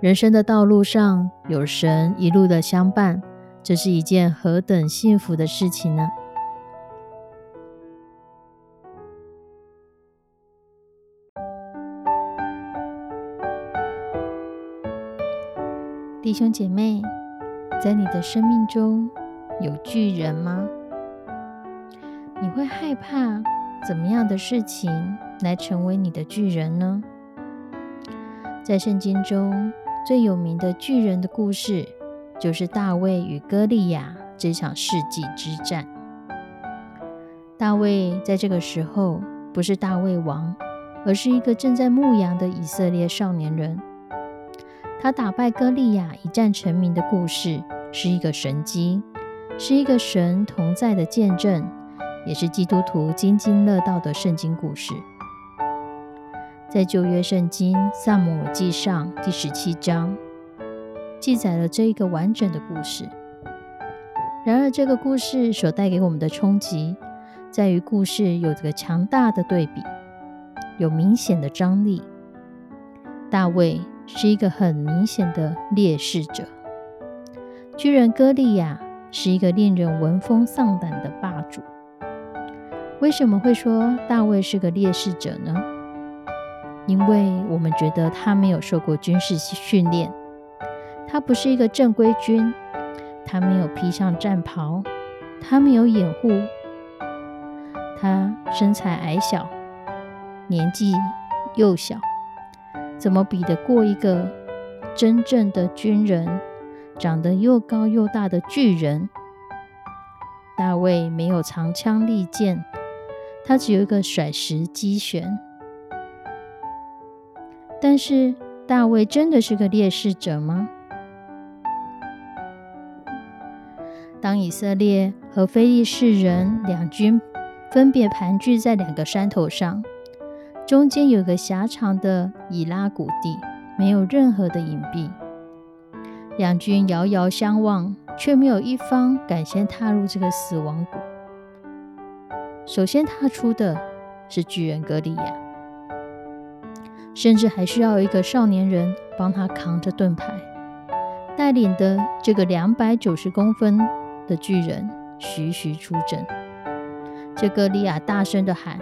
人生的道路上有神一路的相伴，这是一件何等幸福的事情呢？弟兄姐妹，在你的生命中有巨人吗？你会害怕怎么样的事情来成为你的巨人呢？在圣经中。最有名的巨人的故事，就是大卫与歌利亚这场世纪之战。大卫在这个时候不是大卫王，而是一个正在牧羊的以色列少年人。他打败歌利亚一战成名的故事，是一个神机，是一个神同在的见证，也是基督徒津津乐道的圣经故事。在旧约圣经萨姆尔记上第十七章，记载了这一个完整的故事。然而，这个故事所带给我们的冲击，在于故事有着个强大的对比，有明显的张力。大卫是一个很明显的劣势者，巨人歌利亚是一个令人闻风丧胆的霸主。为什么会说大卫是个劣势者呢？因为我们觉得他没有受过军事训练，他不是一个正规军，他没有披上战袍，他没有掩护，他身材矮小，年纪又小，怎么比得过一个真正的军人，长得又高又大的巨人？大卫没有长枪利剑，他只有一个甩石机旋。但是大卫真的是个劣势者吗？当以色列和非利士人两军分别盘踞在两个山头上，中间有个狭长的以拉谷地，没有任何的隐蔽。两军遥遥相望，却没有一方敢先踏入这个死亡谷。首先踏出的是巨人歌利亚。甚至还需要一个少年人帮他扛着盾牌，带领的这个两百九十公分的巨人徐徐出征。这个利亚大声的喊：“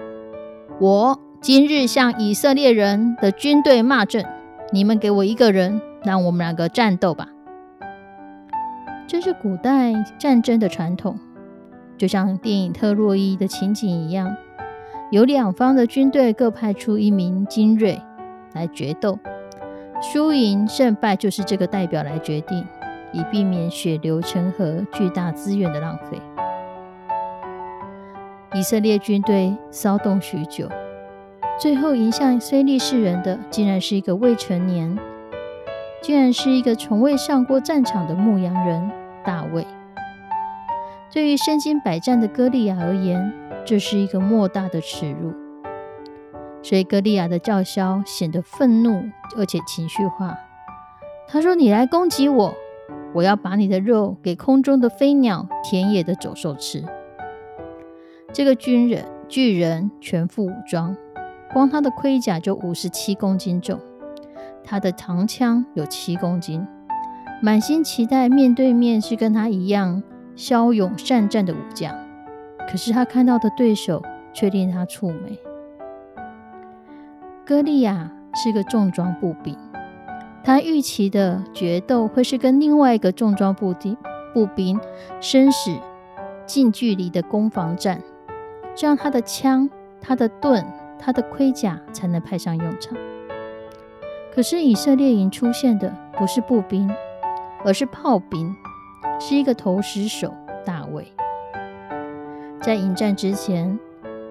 我今日向以色列人的军队骂阵，你们给我一个人，让我们两个战斗吧。”这是古代战争的传统，就像电影特洛伊的情景一样，有两方的军队各派出一名精锐。来决斗，输赢胜败就是这个代表来决定，以避免血流成河、巨大资源的浪费。以色列军队骚动许久，最后迎向非利士人的，竟然是一个未成年，竟然是一个从未上过战场的牧羊人大卫。对于身经百战的歌利亚而言，这是一个莫大的耻辱。所以，歌利亚的叫嚣显得愤怒，而且情绪化。他说：“你来攻击我，我要把你的肉给空中的飞鸟、田野的走兽吃。”这个军人巨人全副武装，光他的盔甲就五十七公斤重，他的长枪有七公斤。满心期待面对面是跟他一样骁勇善战的武将，可是他看到的对手却令他蹙眉。歌利亚是个重装步兵，他预期的决斗会是跟另外一个重装步兵步兵生死近距离的攻防战，这样他的枪、他的盾、他的盔甲才能派上用场。可是以色列营出现的不是步兵，而是炮兵，是一个投石手大卫。在迎战之前。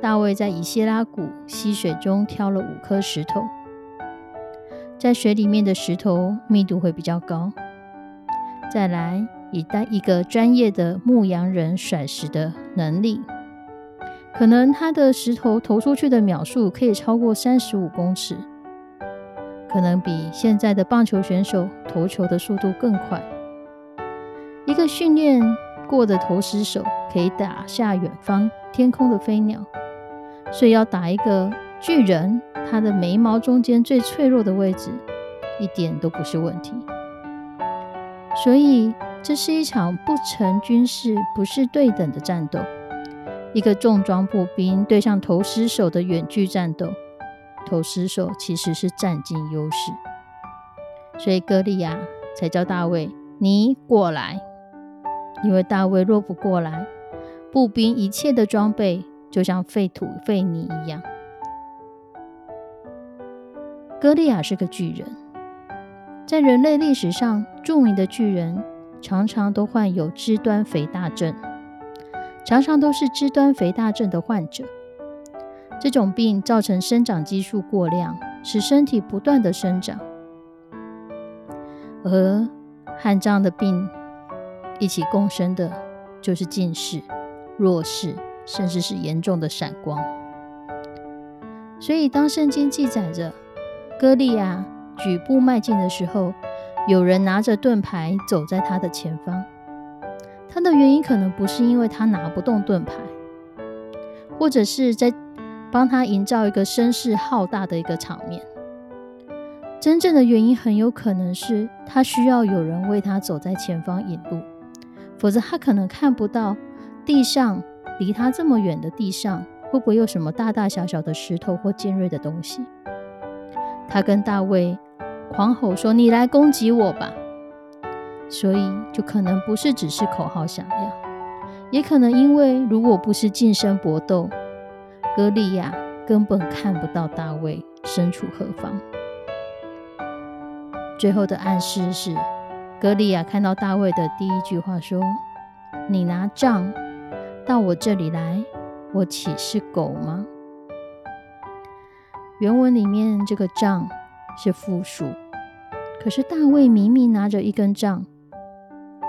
大卫在以西拉谷溪水中挑了五颗石头，在水里面的石头密度会比较高。再来，以带一个专业的牧羊人甩石的能力，可能他的石头投出去的秒数可以超过三十五公尺，可能比现在的棒球选手投球的速度更快。一个训练过的投石手可以打下远方天空的飞鸟，所以要打一个巨人，他的眉毛中间最脆弱的位置，一点都不是问题。所以这是一场不成军事、不是对等的战斗。一个重装步兵对上投石手的远距战斗，投石手其实是占尽优势。所以歌利亚才叫大卫，你过来。因为大卫若不过来，步兵一切的装备就像废土废泥一样。歌利亚是个巨人，在人类历史上著名的巨人，常常都患有肢端肥大症，常常都是肢端肥大症的患者。这种病造成生长激素过量，使身体不断的生长，而和这样的病。一起共生的，就是近视、弱视，甚至是严重的闪光。所以，当圣经记载着歌利亚举步迈进的时候，有人拿着盾牌走在他的前方。他的原因可能不是因为他拿不动盾牌，或者是在帮他营造一个声势浩大的一个场面。真正的原因很有可能是他需要有人为他走在前方引路。否则，他可能看不到地上离他这么远的地上会不会有什么大大小小的石头或尖锐的东西。他跟大卫狂吼说：“你来攻击我吧！”所以，就可能不是只是口号响亮，也可能因为如果不是近身搏斗，歌利亚根本看不到大卫身处何方。最后的暗示是。格利亚看到大卫的第一句话说：“你拿杖到我这里来，我岂是狗吗？”原文里面这个杖是复数，可是大卫明明拿着一根杖，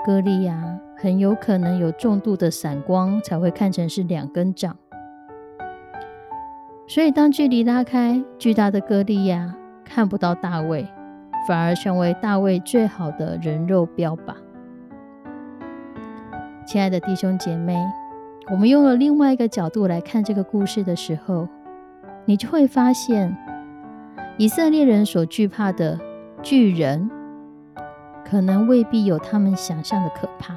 格利亚很有可能有重度的散光，才会看成是两根杖。所以当距离拉开，巨大的哥利亚看不到大卫。反而成为大卫最好的人肉标靶。亲爱的弟兄姐妹，我们用了另外一个角度来看这个故事的时候，你就会发现，以色列人所惧怕的巨人，可能未必有他们想象的可怕。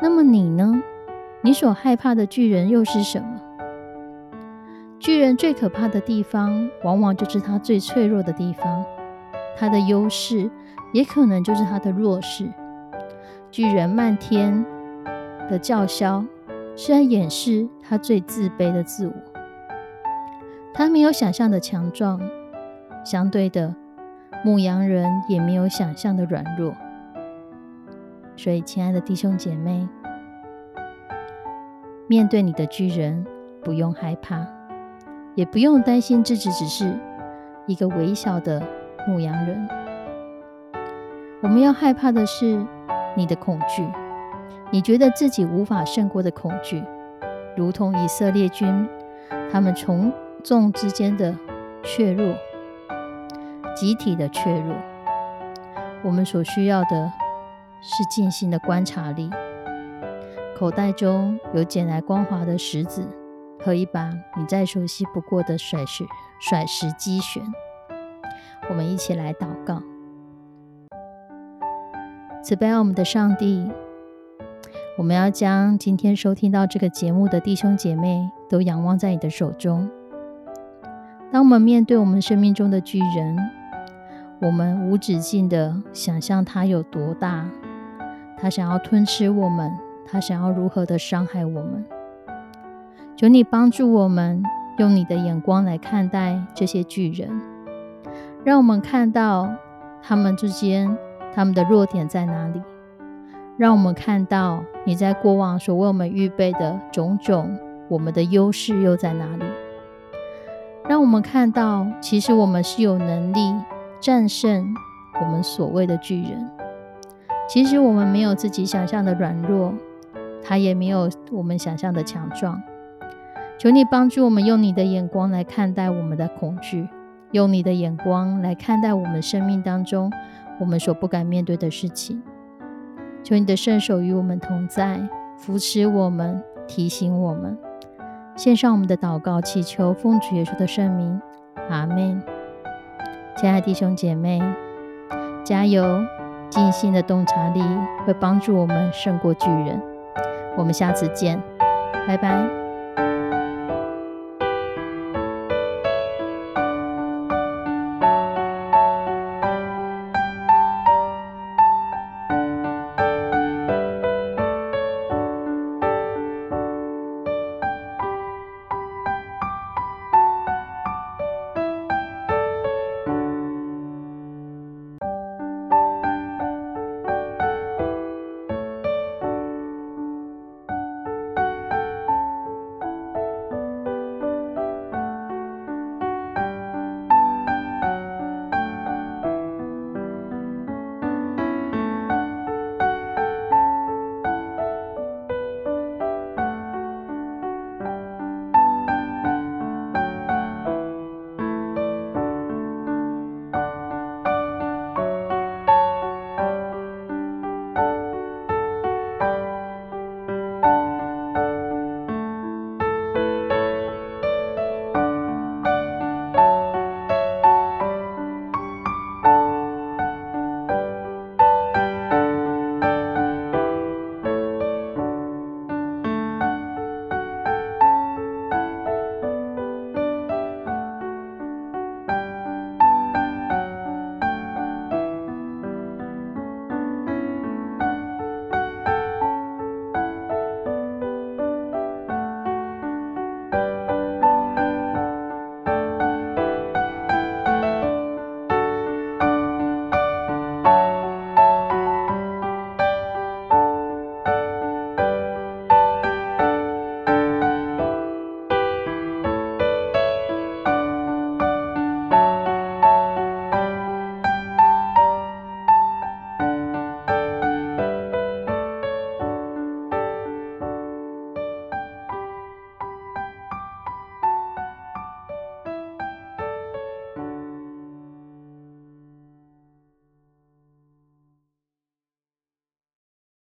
那么你呢？你所害怕的巨人又是什么？巨人最可怕的地方，往往就是他最脆弱的地方。他的优势也可能就是他的弱势。巨人漫天的叫嚣是在掩饰他最自卑的自我。他没有想象的强壮，相对的，牧羊人也没有想象的软弱。所以，亲爱的弟兄姐妹，面对你的巨人，不用害怕，也不用担心自己只是一个微小的。牧羊人，我们要害怕的是你的恐惧，你觉得自己无法胜过的恐惧，如同以色列军他们从众之间的怯弱，集体的怯弱。我们所需要的是静心的观察力，口袋中有捡来光滑的石子和一把你再熟悉不过的甩石甩石机旋。我们一起来祷告，慈悲我们的上帝，我们要将今天收听到这个节目的弟兄姐妹都仰望在你的手中。当我们面对我们生命中的巨人，我们无止境的想象他有多大，他想要吞吃我们，他想要如何的伤害我们。求你帮助我们，用你的眼光来看待这些巨人。让我们看到他们之间他们的弱点在哪里？让我们看到你在过往所为我们预备的种种，我们的优势又在哪里？让我们看到，其实我们是有能力战胜我们所谓的巨人。其实我们没有自己想象的软弱，他也没有我们想象的强壮。求你帮助我们，用你的眼光来看待我们的恐惧，用你的眼光来看待我们生命当中我们所不敢面对的事情。求你的圣手与我们同在，扶持我们，提醒我们。献上我们的祷告，祈求奉主耶稣的圣名，阿门。亲爱的弟兄姐妹，加油！尽心的洞察力会帮助我们胜过巨人。我们下次见，拜拜。